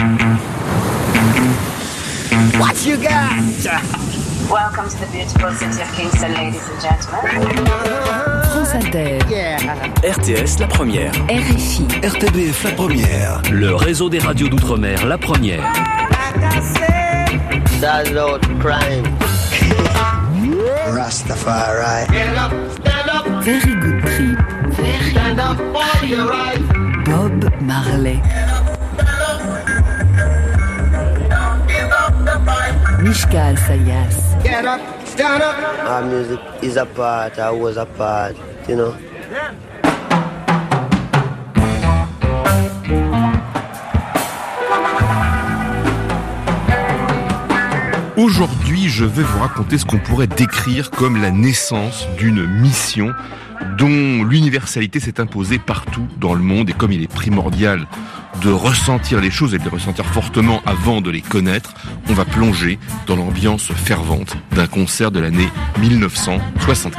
What you got? Welcome to the beautiful city of Kingston, ladies and gentlemen. France Inter, RTS La Première. RFI, RTBF la première. Le réseau des radios d'outre-mer La Première. That's out crime. Rastafari. Very Good Trip, Bob Marley. Mishka Sayas, Our music is a part, I was a part, you know. Aujourd'hui, je vais vous raconter ce qu'on pourrait décrire comme la naissance d'une mission dont l'universalité s'est imposée partout dans le monde et comme il est primordial de ressentir les choses et de les ressentir fortement avant de les connaître, on va plonger dans l'ambiance fervente d'un concert de l'année 1975.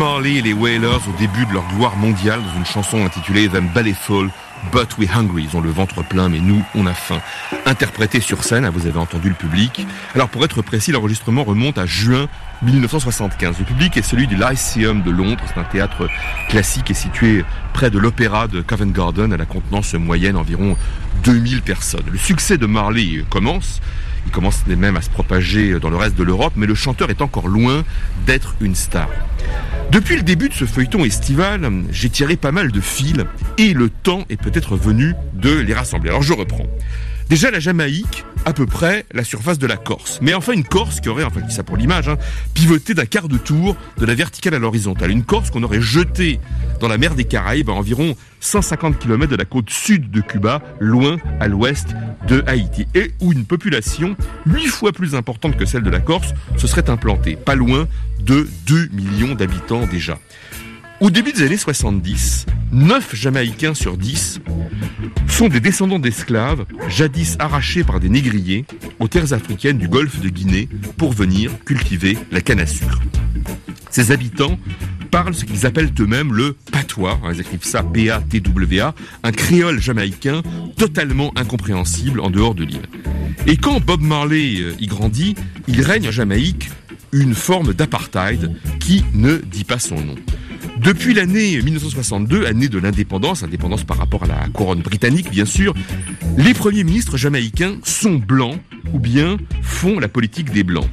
Marley et les Wailers au début de leur gloire mondiale dans une chanson intitulée Them Belly Full, But We Hungry. Ils ont le ventre plein, mais nous, on a faim. Interprété sur scène, hein, vous avez entendu le public. Alors pour être précis, l'enregistrement remonte à juin 1975. Le public est celui du Lyceum de Londres. C'est un théâtre classique et situé près de l'opéra de Covent Garden à la contenance moyenne environ 2000 personnes. Le succès de Marley commence. Il commence même à se propager dans le reste de l'Europe, mais le chanteur est encore loin d'être une star. Depuis le début de ce feuilleton estival, j'ai tiré pas mal de fils et le temps est peut-être venu de les rassembler. Alors je reprends. Déjà la Jamaïque, à peu près la surface de la Corse. Mais enfin une Corse qui aurait, enfin dis ça pour l'image, hein, pivoté d'un quart de tour de la verticale à l'horizontale. Une Corse qu'on aurait jetée dans la mer des Caraïbes à environ 150 km de la côte sud de Cuba, loin à l'ouest de Haïti. Et où une population huit fois plus importante que celle de la Corse se serait implantée, pas loin de 2 millions d'habitants déjà. Au début des années 70, 9 Jamaïcains sur 10 sont des descendants d'esclaves, jadis arrachés par des négriers aux terres africaines du golfe de Guinée pour venir cultiver la canne à sucre. Ces habitants parlent ce qu'ils appellent eux-mêmes le patois, ils écrivent ça P-A-T-W-A, un créole jamaïcain totalement incompréhensible en dehors de l'île. Et quand Bob Marley euh, y grandit, il règne en Jamaïque une forme d'apartheid qui ne dit pas son nom. Depuis l'année 1962, année de l'indépendance, indépendance par rapport à la couronne britannique bien sûr, les premiers ministres jamaïcains sont blancs ou bien font la politique des blancs.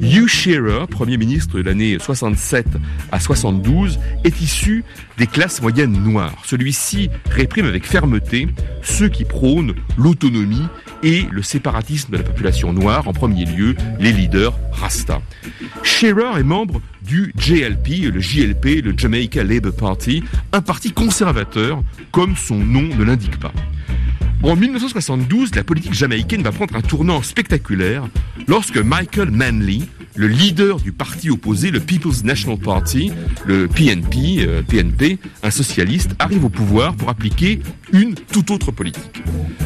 Hugh Shearer, premier ministre de l'année 67 à 72, est issu des classes moyennes noires. Celui-ci réprime avec fermeté ceux qui prônent l'autonomie et le séparatisme de la population noire, en premier lieu les leaders Rasta. Shearer est membre du JLP, le JLP, le Jamaica Labour Party, un parti conservateur, comme son nom ne l'indique pas. En 1972, la politique jamaïcaine va prendre un tournant spectaculaire lorsque Michael Manley, le leader du parti opposé, le People's National Party, le PNP, euh, un socialiste, arrive au pouvoir pour appliquer une toute autre politique.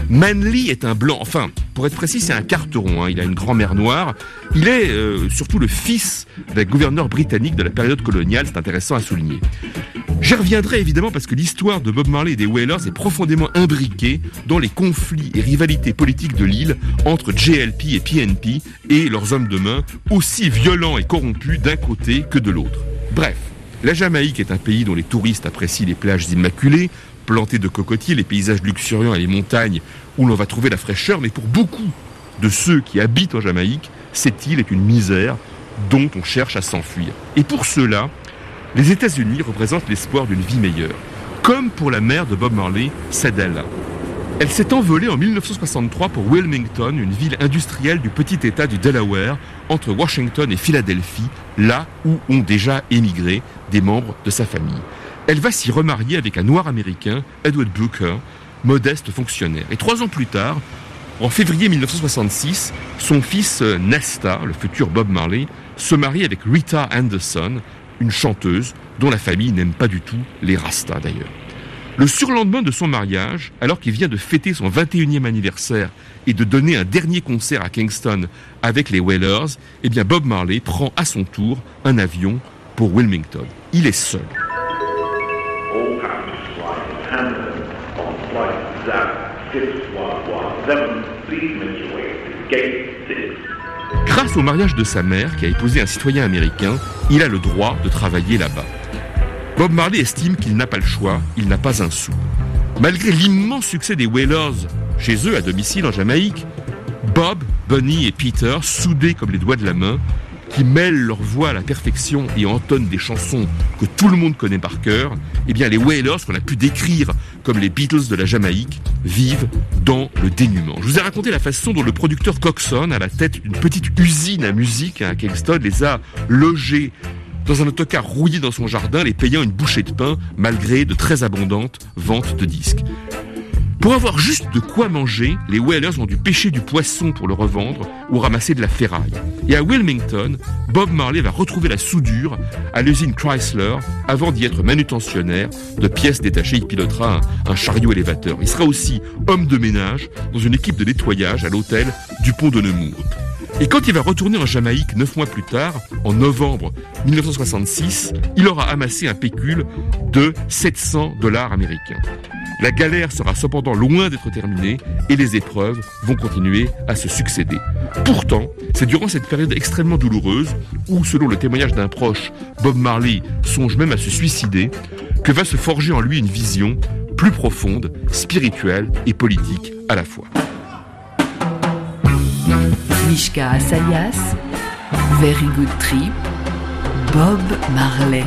Manley est un blanc, enfin, pour être précis, c'est un carteron, hein, il a une grand-mère noire. Il est euh, surtout le fils d'un gouverneur britannique de la période coloniale, c'est intéressant à souligner. J'y reviendrai évidemment parce que l'histoire de Bob Marley et des Wailers est profondément imbriquée dans les conflits et rivalités politiques de l'île entre JLP et PNP et leurs hommes de main, aussi violents et corrompus d'un côté que de l'autre. Bref, la Jamaïque est un pays dont les touristes apprécient les plages immaculées, plantées de cocotiers, les paysages luxuriants et les montagnes où l'on va trouver la fraîcheur, mais pour beaucoup de ceux qui habitent en Jamaïque, cette île est une misère dont on cherche à s'enfuir. Et pour cela, les États-Unis représentent l'espoir d'une vie meilleure, comme pour la mère de Bob Marley, Sadella. Elle s'est envolée en 1963 pour Wilmington, une ville industrielle du petit État du Delaware, entre Washington et Philadelphie, là où ont déjà émigré des membres de sa famille. Elle va s'y remarier avec un noir américain, Edward Booker, modeste fonctionnaire. Et trois ans plus tard, en février 1966, son fils euh, Nesta, le futur Bob Marley, se marie avec Rita Anderson, une chanteuse dont la famille n'aime pas du tout les Rastas d'ailleurs. Le surlendemain de son mariage, alors qu'il vient de fêter son 21e anniversaire et de donner un dernier concert à Kingston avec les Wailers, eh bien Bob Marley prend à son tour un avion pour Wilmington. Il est seul. All passengers flying Hamilton on flight ZAP 6117, please make your way to gate 6. Grâce au mariage de sa mère, qui a épousé un citoyen américain, il a le droit de travailler là-bas. Bob Marley estime qu'il n'a pas le choix, il n'a pas un sou. Malgré l'immense succès des Wailers chez eux à domicile en Jamaïque, Bob, Bunny et Peter, soudés comme les doigts de la main, qui mêlent leur voix à la perfection et entonnent des chansons que tout le monde connaît par cœur, eh bien les Wailers, qu'on a pu décrire comme les Beatles de la Jamaïque, vivent dans le dénuement. Je vous ai raconté la façon dont le producteur Coxon, à la tête d'une petite usine à musique à Kingston, les a logés dans un autocar rouillé dans son jardin, les payant une bouchée de pain malgré de très abondantes ventes de disques. Pour avoir juste de quoi manger, les Whalers ont dû pêcher du poisson pour le revendre ou ramasser de la ferraille. Et à Wilmington, Bob Marley va retrouver la soudure à l'usine Chrysler avant d'y être manutentionnaire de pièces détachées. Il pilotera un, chariot élévateur. Il sera aussi homme de ménage dans une équipe de nettoyage à l'hôtel du pont de Nemours. Et quand il va retourner en Jamaïque neuf mois plus tard, en novembre 1966, il aura amassé un pécule de 700 dollars américains. La galère sera cependant loin d'être terminée et les épreuves vont continuer à se succéder. Pourtant, c'est durant cette période extrêmement douloureuse, où selon le témoignage d'un proche, Bob Marley songe même à se suicider, que va se forger en lui une vision plus profonde, spirituelle et politique à la fois. Mishka Asayas, Very Good Trip, Bob Marley.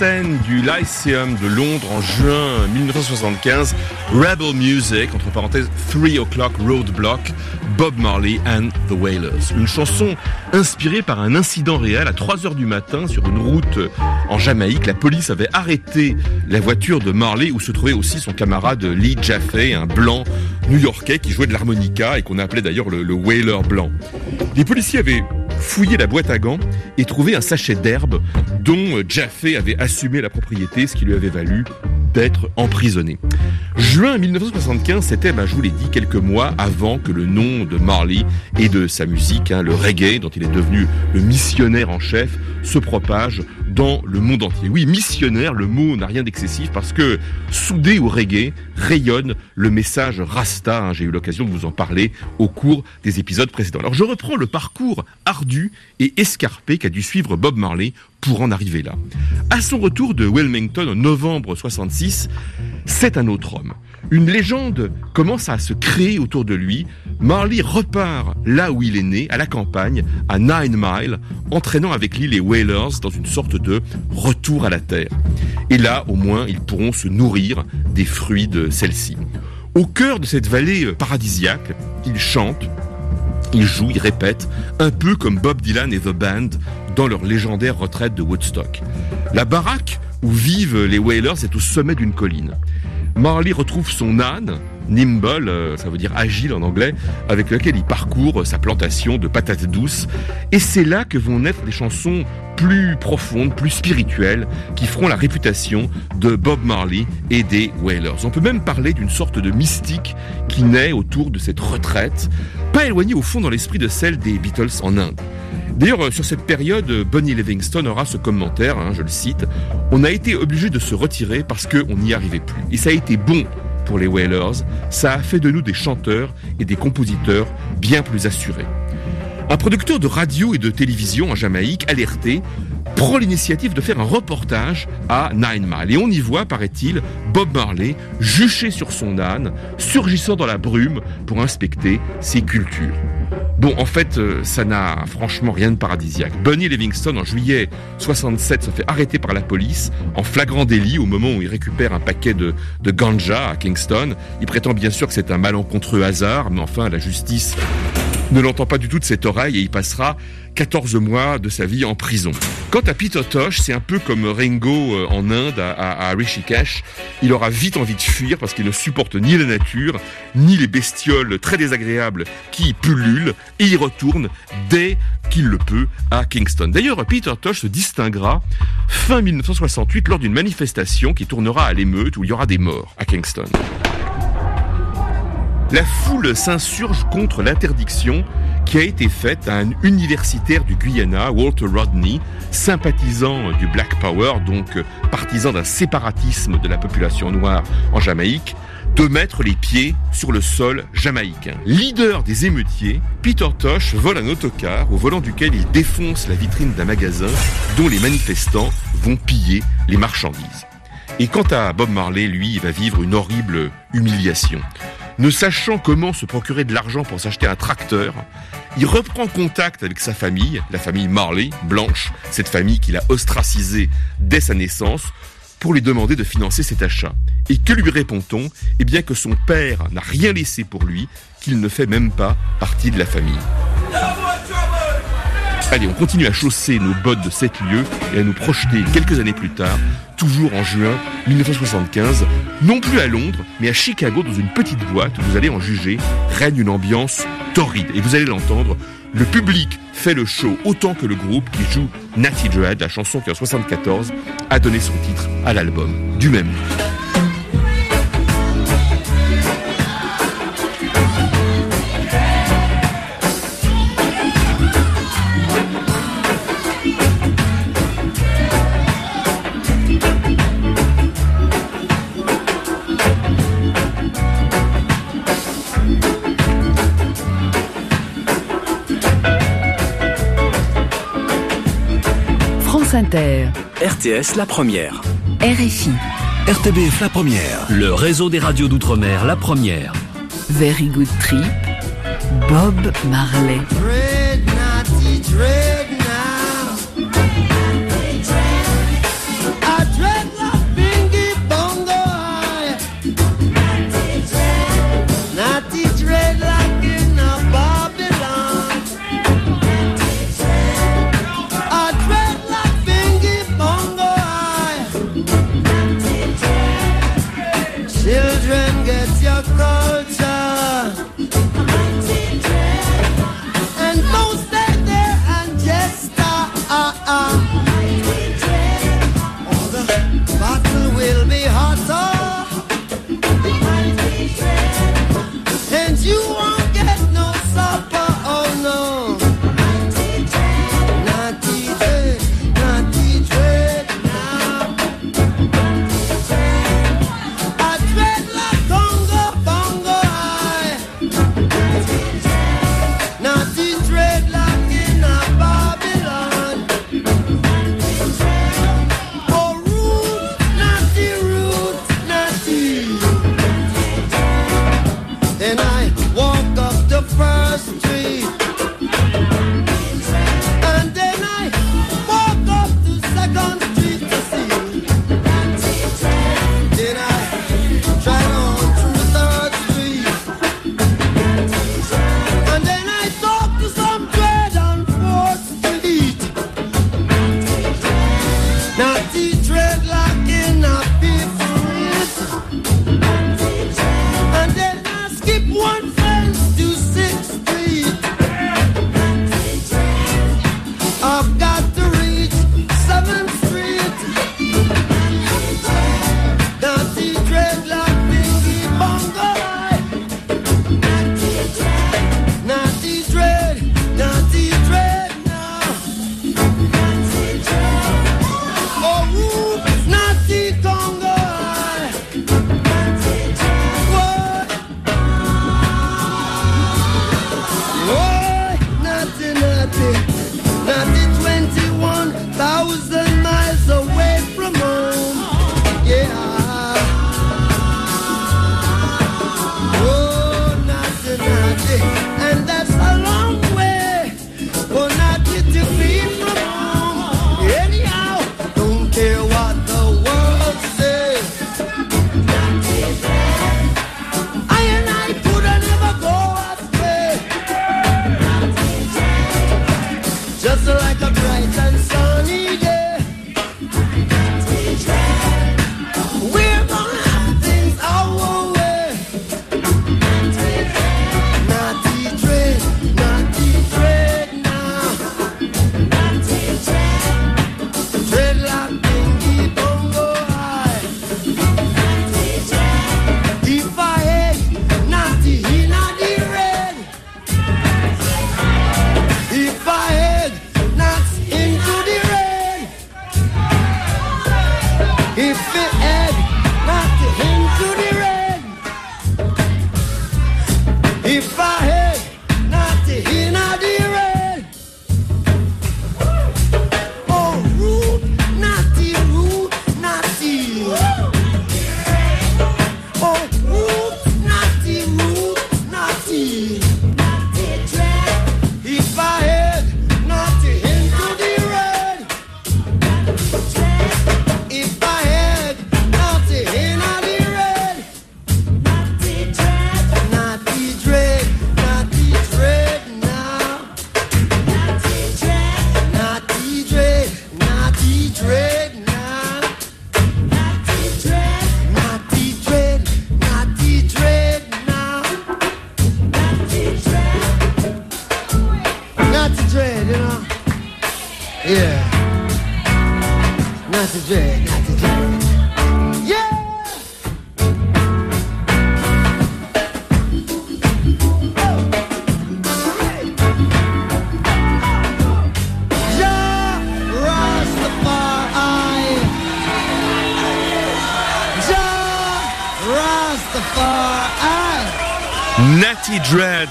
Scène du Lyceum de Londres en juin 1975, Rebel Music, entre parenthèses 3 O'Clock Roadblock, Bob Marley and the Wailers. Une chanson inspirée par un incident réel à 3 heures du matin sur une route en Jamaïque. La police avait arrêté la voiture de Marley où se trouvait aussi son camarade Lee Jaffe, un blanc new-yorkais qui jouait de l'harmonica et qu'on appelait d'ailleurs le, le Wailer blanc. Les policiers avaient fouillé la boîte à gants et trouvé un sachet d'herbe dont Jaffe avait assumé la propriété, ce qui lui avait valu d'être emprisonné. Juin 1975, c'était, ben, je vous l'ai dit, quelques mois avant que le nom de Marley et de sa musique, hein, le reggae, dont il est devenu le missionnaire en chef, se propage dans le monde entier. Oui, missionnaire, le mot n'a rien d'excessif parce que soudé au reggae rayonne le message Rasta. hein. J'ai eu l'occasion de vous en parler au cours des épisodes précédents. Alors je reprends le parcours ardu et escarpé qu'a dû suivre Bob Marley pour en arriver là. À son retour de Wilmington en novembre 66, c'est un autre homme. Une légende commence à se créer autour de lui. Marley repart là où il est né, à la campagne, à Nine Mile, entraînant avec lui les Whalers dans une sorte de retour à la terre. Et là, au moins, ils pourront se nourrir des fruits de celle-ci. Au cœur de cette vallée paradisiaque, il chante, il joue, il répète, un peu comme Bob Dylan et The Band dans leur légendaire retraite de Woodstock. La baraque où vivent les Whalers est au sommet d'une colline. Marley retrouve son âne, Nimble, euh, ça veut dire agile en anglais, avec lequel il parcourt sa plantation de patates douces. Et c'est là que vont naître des chansons plus profondes, plus spirituelles, qui feront la réputation de Bob Marley et des Wailers. On peut même parler d'une sorte de mystique qui naît autour de cette retraite, pas éloignée au fond dans l'esprit de celle des Beatles en Inde. D'ailleurs, euh, sur cette période, euh, Bonnie Livingston aura ce commentaire, hein, je le cite, On a été obligé de se retirer parce qu'on n'y arrivait plus. Et ça a été bon pour les Wailers, ça a fait de nous des chanteurs et des compositeurs bien plus assurés. Un producteur de radio et de télévision en Jamaïque, alerté, prend l'initiative de faire un reportage à Nine Mile. Et on y voit, paraît-il, Bob Marley juché sur son âne, surgissant dans la brume pour inspecter ses cultures. Bon, en fait, euh, ça n'a franchement rien de paradisiaque. Bunny Livingston, en juillet 67, se fait arrêter par la police en flagrant délit au moment où il récupère un paquet de, de ganja à Kingston. Il prétend bien sûr que c'est un malencontreux hasard, mais enfin, la justice ne l'entend pas du tout de cette oreille et il passera 14 mois de sa vie en prison. Quant à Peter Tosh, c'est un peu comme Ringo euh, en Inde à, à, Rishikesh. Il aura vite envie de fuir parce qu'il ne supporte ni la nature, ni les bestioles très désagréables qui pullulent et il retourne dès qu'il le peut à Kingston. D'ailleurs, Peter Tosh se distinguera fin 1968 lors d'une manifestation qui tournera à l'émeute où il y aura des morts à Kingston. La foule s'insurge contre l'interdiction qui a été faite à un universitaire du Guyana, Walter Rodney, sympathisant du Black Power, donc partisan d'un séparatisme de la population noire en Jamaïque, de mettre les pieds sur le sol jamaïcain. Leader des émeutiers, Peter Tosh vole un autocar au volant duquel il défonce la vitrine d'un magasin dont les manifestants vont piller les marchandises. Et quant à Bob Marley, lui, il va vivre une horrible humiliation. Ne sachant comment se procurer de l'argent pour s'acheter un tracteur, il reprend contact avec sa famille, la famille Marley, blanche, cette famille qu'il a ostracisée dès sa naissance, pour lui demander de financer cet achat. Et que lui répond-on? Eh bien que son père n'a rien laissé pour lui, qu'il ne fait même pas partie de la famille. Allez, on continue à chausser nos bottes de 7 lieux et à nous projeter quelques années plus tard, toujours en juin 1975, non plus à Londres, mais à Chicago, dans une petite boîte vous allez en juger, règne une ambiance torride. Et vous allez l'entendre, le public fait le show autant que le groupe qui joue Natty Dread, la chanson qui en 74 a donné son titre à l'album du même. Inter, RTS La Première. RFI, RTBF la première. Le réseau des radios d'outre-mer La Première. Very Good Trip, Bob Marley.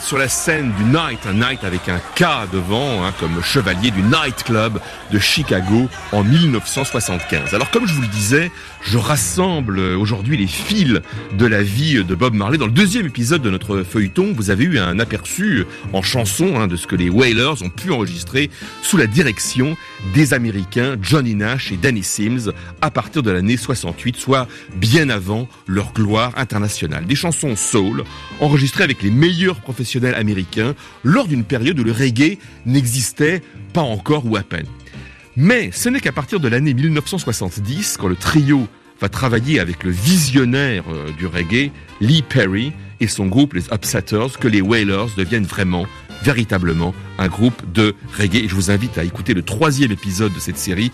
Sur la scène du Night, un Night avec un K devant, hein, comme chevalier du Night Club de Chicago en 1975. Alors comme je vous le disais, je rassemble aujourd'hui les fils de la vie de Bob Marley. Dans le deuxième épisode de notre feuilleton, vous avez eu un aperçu en chanson hein, de ce que les Wailers ont pu enregistrer sous la direction des Américains Johnny Nash et Danny Sims à partir de l'année 68, soit bien avant leur gloire internationale. Des chansons soul enregistrées avec les meilleurs professionnels américains lors d'une période où le reggae n'existait pas encore ou à peine. Mais ce n'est qu'à partir de l'année 1970, quand le trio va travailler avec le visionnaire euh, du reggae, Lee Perry, et son groupe, les Upsetters, que les Wailers deviennent vraiment, véritablement, un groupe de reggae. Et je vous invite à écouter le troisième épisode de cette série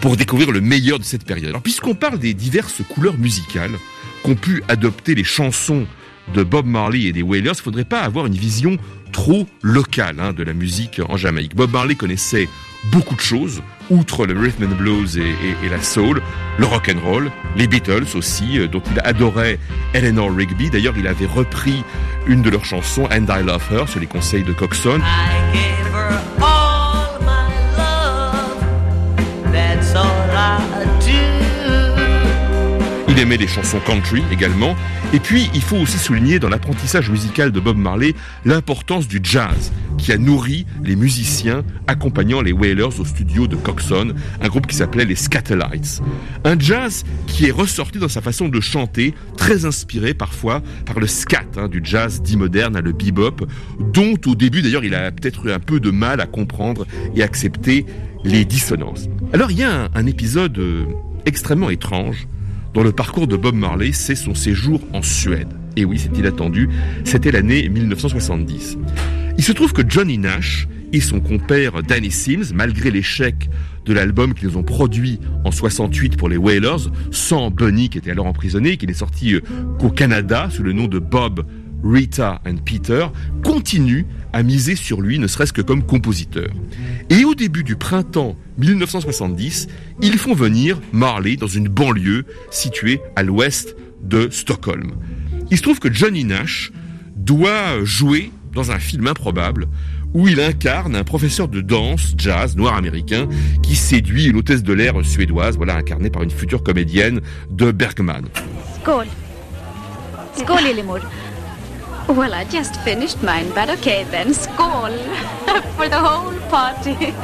pour découvrir le meilleur de cette période. Alors, puisqu'on parle des diverses couleurs musicales qu'ont pu adopter les chansons de Bob Marley et des Wailers, il faudrait pas avoir une vision trop locale hein, de la musique en Jamaïque. Bob Marley connaissait beaucoup de choses, outre le rhythm and blues et, la soul, le rock and roll, les Beatles aussi, euh, dont il adorait Eleanor Rigby. D'ailleurs, il avait repris une de leurs chansons, And I Love Her, sur les conseils de Coxon. Il aimait les chansons country également. Et puis, il faut aussi souligner dans l'apprentissage musical de Bob Marley l'importance du jazz, qui a nourri les musiciens accompagnant les Wailers au studio de Coxon, un groupe qui s'appelait les Scatterlights. Un jazz qui est ressorti dans sa façon de chanter, très inspiré parfois par le scat, hein, du jazz dit moderne, le bebop, dont au début d'ailleurs il a peut-être eu un peu de mal à comprendre et accepter les dissonances. Alors il y a un, un épisode euh, extrêmement étrange dans le parcours de Bob Marley, c'est son séjour en Suède. Et oui, c'est inattendu, c'était l'année 1970. Il se trouve que Johnny Nash et son compère Danny Sims, malgré l'échec de l'album qu'ils ont produit en 68 pour les Wailers, sans Bunny qui était alors emprisonné, qui n'est sorti euh, qu'au Canada sous le nom de Bob, Rita and Peter, continuent à miser sur lui, ne serait-ce que comme compositeur. Et au début du printemps 1970, ils font venir Marley dans une banlieue située à l'ouest de Stockholm. Il se trouve que Johnny Nash doit jouer dans un film improbable où il incarne un professeur de danse jazz noir américain qui séduit une hôtesse de l'air suédoise, voilà incarnée par une future comédienne de Bergman. Skål Lillemor. Well, I just finished mine, but okay then. Skål. For the whole party.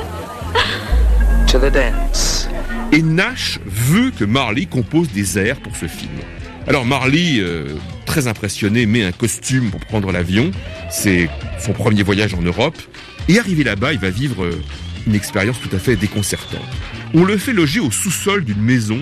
To the dance. Et Nash veut que Marley compose des airs pour ce film. Alors Marley, euh, très impressionné, met un costume pour prendre l'avion. C'est son premier voyage en Europe. Et arrivé là-bas, il va vivre euh, une expérience tout à fait déconcertante. On le fait loger au sous-sol d'une maison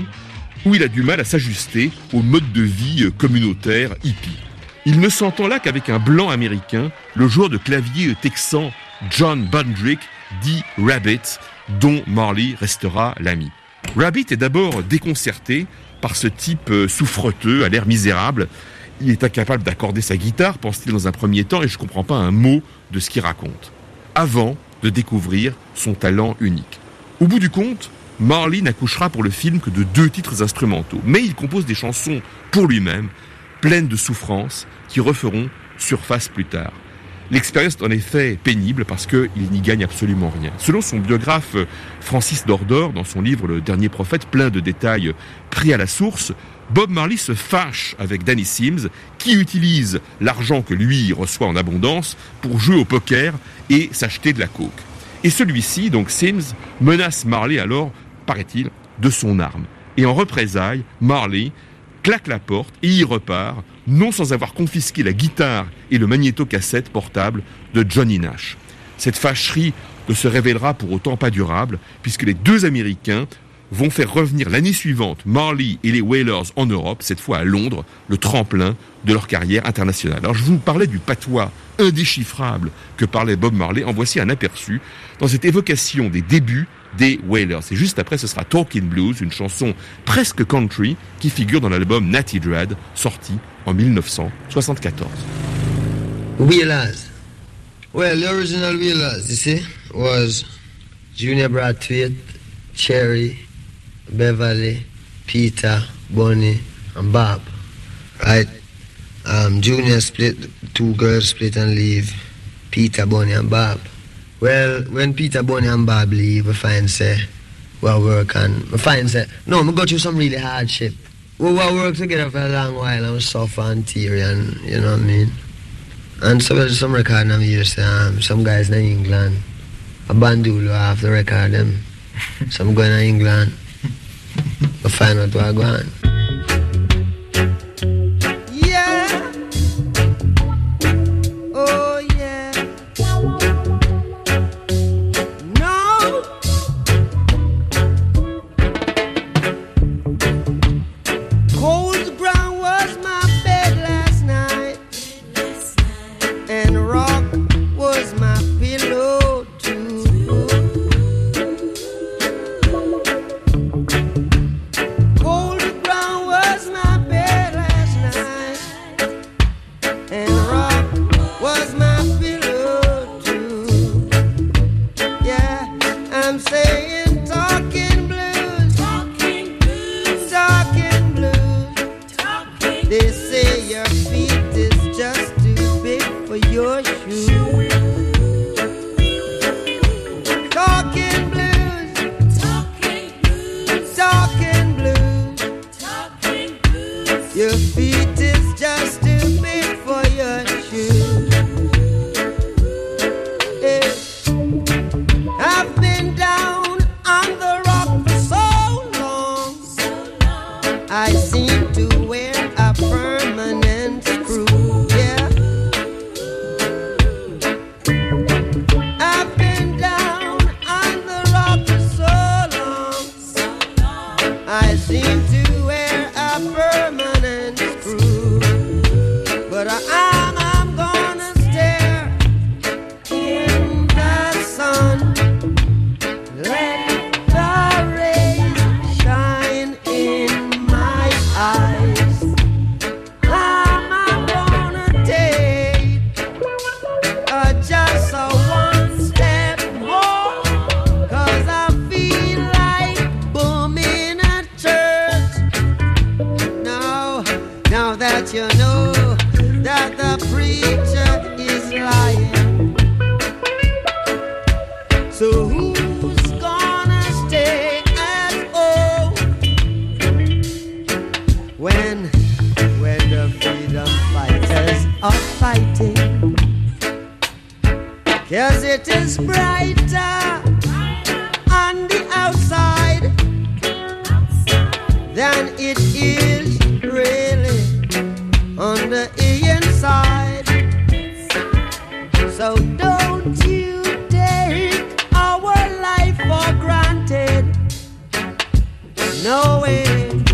où il a du mal à s'ajuster au mode de vie euh, communautaire hippie. Il ne s'entend là qu'avec un blanc américain, le joueur de clavier texan John Bundrick, dit Rabbit, dont Marley restera l'ami. Rabbit est d'abord déconcerté par ce type euh, souffreteux, à l'air misérable. Il est incapable d'accorder sa guitare, pense-t-il dans un premier temps, et je comprends pas un mot de ce qu'il raconte. Avant de découvrir son talent unique. Au bout du compte, Marley n'accouchera pour le film que de deux titres instrumentaux, mais il compose des chansons pour lui-même, pleines de souffrances, qui referont surface plus tard. L'expérience est en effet pénible parce qu'il n'y gagne absolument rien. Selon son biographe euh, Francis Dordor, dans son livre Le Dernier Prophète, plein de détails pris à la source, Bob Marley se fâche avec Danny Sims, qui utilise l'argent que lui reçoit en abondance pour jouer au poker et s'acheter de la coke. Et celui-ci, donc Sims, menace Marley alors, paraît-il, de son arme. Et en représailles, Marley claque la porte et y repart, non sans avoir confisqué la guitare et le magnéto-cassette portable de Johnny Nash. Cette fâcherie ne se révélera pour autant pas durable, puisque les deux Américains vont faire revenir l'année suivante Marley et les Wailers en Europe, cette fois à Londres, le tremplin de leur carrière internationale. Alors je vous parlais du patois indéchiffrable que parlait Bob Marley, en voici un aperçu dans cette évocation des débuts des Wailers. Et juste après, ce sera Talking Blues, une chanson presque country qui figure dans l'album Natty Dread, sorti en 1974. Wheelers. Well, the original Wheelers, you see, was Junior Bradfield, Cherry, Beverly, Peter, Bonnie, and Bob. Right? Um, Junior split, two girls split and leave. Peter, Bonnie, and Bob. Well, when Peter, Bonnie, and Bob leave, we find say, well, work and we find say, no, we go through some really hardship. We will work together for a long while and we suffer and tear and, you know what I mean? And so there's some record I'm say, um, some guys in England, a bandulu have the record them. some going to England, we find out what going on. Knowing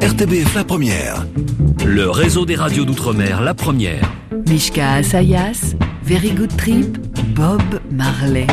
RTBF La Première. Le réseau des radios d'outre-mer La Première. Mishka Asayas, Very Good Trip, Bob Marley.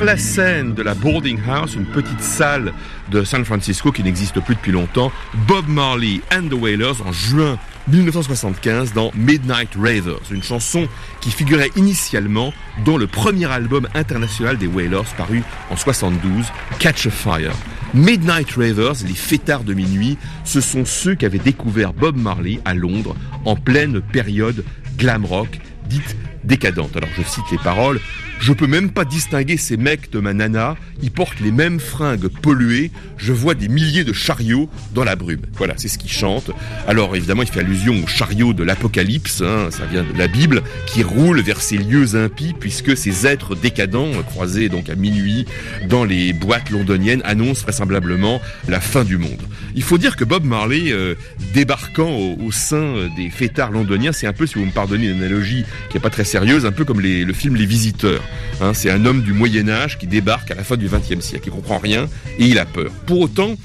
Sur la scène de la Boarding House, une petite salle de San Francisco qui n'existe plus depuis longtemps, Bob Marley and the Wailers en juin 1975 dans Midnight Ravers, une chanson qui figurait initialement dans le premier album international des Wailers paru en 72, Catch a Fire. Midnight Ravers, les fêtards de minuit, ce sont ceux qui avaient découvert Bob Marley à Londres en pleine période glam rock dite décadente. Alors je cite les paroles. Je peux même pas distinguer ces mecs de ma nana. Ils portent les mêmes fringues polluées. Je vois des milliers de chariots dans la brume. Voilà, c'est ce qu'il chante. Alors évidemment, il fait allusion aux chariots de l'Apocalypse. hein, ça vient de la Bible, qui roulent vers ces lieux impies, puisque ces êtres décadents, croisés donc à minuit dans les boîtes londoniennes, annoncent vraisemblablement la fin du monde. Il faut dire que Bob Marley, euh, débarquant au, au sein euh, des fêtards londoniens, c'est un peu, si vous me pardonnez une analogie qui est pas très sérieuse, un peu comme les- le film Les Visiteurs. Hein, c'est un homme du Moyen Âge qui débarque à la fin du XXe siècle, il comprend rien et il a peur. Pour autant,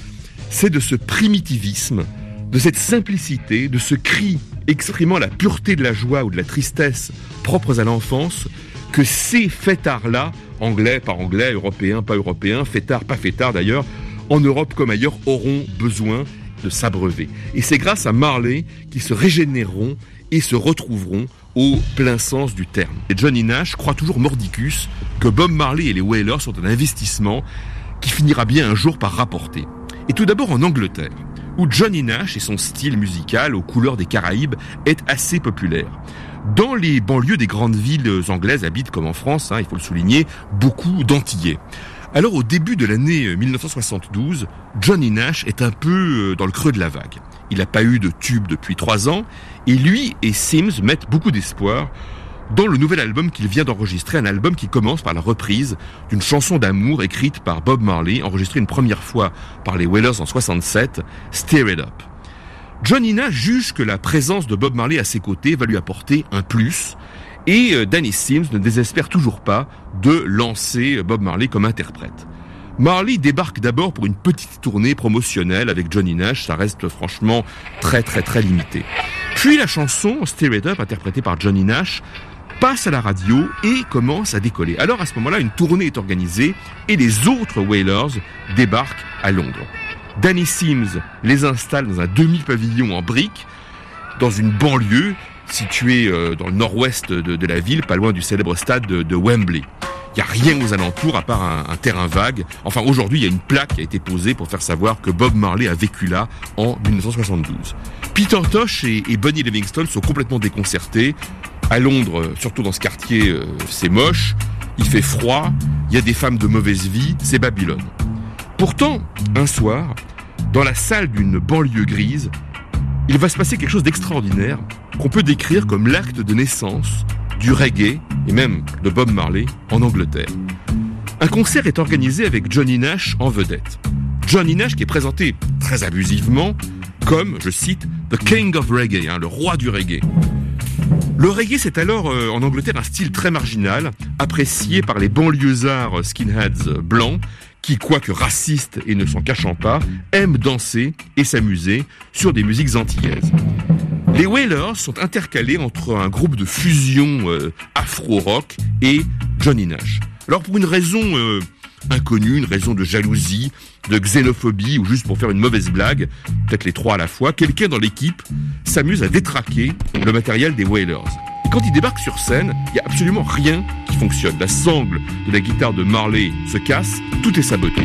c'est de ce primitivisme, de cette simplicité, de ce cri exprimant la pureté de la joie ou de la tristesse propres à l'enfance, que ces fêtards-là, anglais, pas anglais, européens, pas européens, fêtards, pas fêtards d'ailleurs, en Europe comme ailleurs, auront besoin de s'abreuver. Et c'est grâce à Marley qu'ils se régénéreront et se retrouveront au plein sens du terme. Et Johnny Nash croit toujours mordicus que Bob Marley et les Wailers sont un investissement qui finira bien un jour par rapporter. Et tout d'abord en Angleterre, où Johnny Nash et son style musical aux couleurs des Caraïbes est assez populaire. Dans les banlieues des grandes villes anglaises habitent, comme en France, hein, il faut le souligner, beaucoup d'Antillais. Alors au début de l'année euh, 1972, Johnny Nash est un peu euh, dans le creux de la vague. Il n'a pas eu de tube depuis trois ans, et lui et Sims mettent beaucoup d'espoir dans le nouvel album qu'il vient d'enregistrer, un album qui commence par la reprise d'une chanson d'amour écrite par Bob Marley, enregistrée une première fois par les Wailers en 67, Steer It Up. Johnny Nash juge que la présence de Bob Marley à ses côtés va lui apporter un plus, et euh, Danny Sims ne désespère toujours pas de lancer Bob Marley comme interprète. Marley débarque d'abord pour une petite tournée promotionnelle avec Johnny Nash, ça reste franchement très très très limité. Puis la chanson Steer It Up, interprétée par Johnny Nash, passe à la radio et commence à décoller. Alors à ce moment-là, une tournée est organisée et les autres Wailers débarquent à Londres. Danny Sims les installe dans un demi-pavillon en briques, dans une banlieue située euh, dans le nord-ouest de, la ville, pas loin du célèbre stade de, de Wembley. Il n'y a rien aux alentours à part un, terrain vague. Enfin, aujourd'hui, il y a une plaque qui a été posée pour faire savoir que Bob Marley a vécu là en 1972. Peter Tosh et, et Bunny Livingston sont complètement déconcertés. À Londres, euh, surtout dans ce quartier, euh, c'est moche, il fait froid, il y a des femmes de mauvaise vie, c'est Babylone. Pourtant, un soir, dans la salle d'une banlieue grise, il va se passer quelque chose d'extraordinaire qu'on peut décrire comme l'acte de naissance du reggae et même de Bob Marley en Angleterre. Un concert est organisé avec Johnny Nash en vedette. Johnny Nash qui est présenté très abusivement comme, je cite, The King of Reggae, hein, le roi du reggae. Le reggae, c'est alors euh, en Angleterre un style très marginal, apprécié par les banlieusards skinheads euh, blancs, qui, quoique racistes et ne s'en cachant pas, aiment danser et s'amuser sur des musiques antillaises. Les Wailers sont intercalés entre un groupe de fusion euh, afro-rock et Johnny Nash. Alors pour une raison euh, inconnue, une raison de jalousie, de xénophobie ou juste pour faire une mauvaise blague, peut-être les trois à la fois, quelqu'un dans l'équipe s'amuse à détraquer le matériel des Wailers. Et quand il débarque sur scène, il n'y a absolument rien qui fonctionne. La sangle de la guitare de Marley se casse, tout est saboté.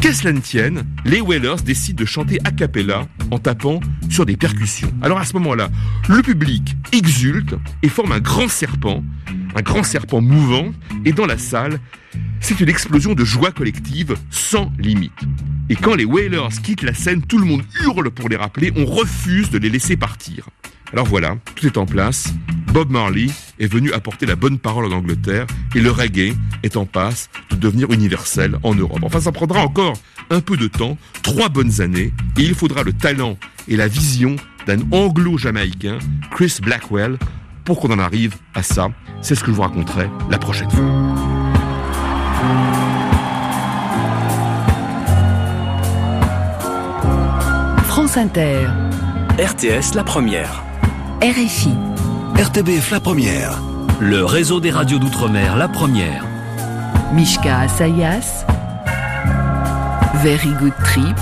Qu'à cela ne tienne, les Wailers décident de chanter a cappella en tapant sur des percussions. Alors à ce moment-là, le public exulte et forme un grand serpent, un grand serpent mouvant, et dans la salle, c'est une explosion de joie collective sans limite. Et quand les Wailers quittent la scène, tout le monde hurle pour les rappeler, on refuse de les laisser partir. Alors voilà, tout est en place. Bob Marley est venu apporter la bonne parole en Angleterre et le reggae est en passe de devenir universel en Europe. Enfin, ça prendra encore un peu de temps, trois bonnes années, et il faudra le talent et la vision d'un anglo-jamaïcain, Chris Blackwell, pour qu'on en arrive à ça. C'est ce que je vous raconterai la prochaine fois. France Inter, RTS La Première. RFI. RTBF La Première. Le réseau des radios d'outre-mer La Première. Mishka Asayas. Very Good Trip.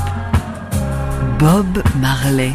Bob Marley.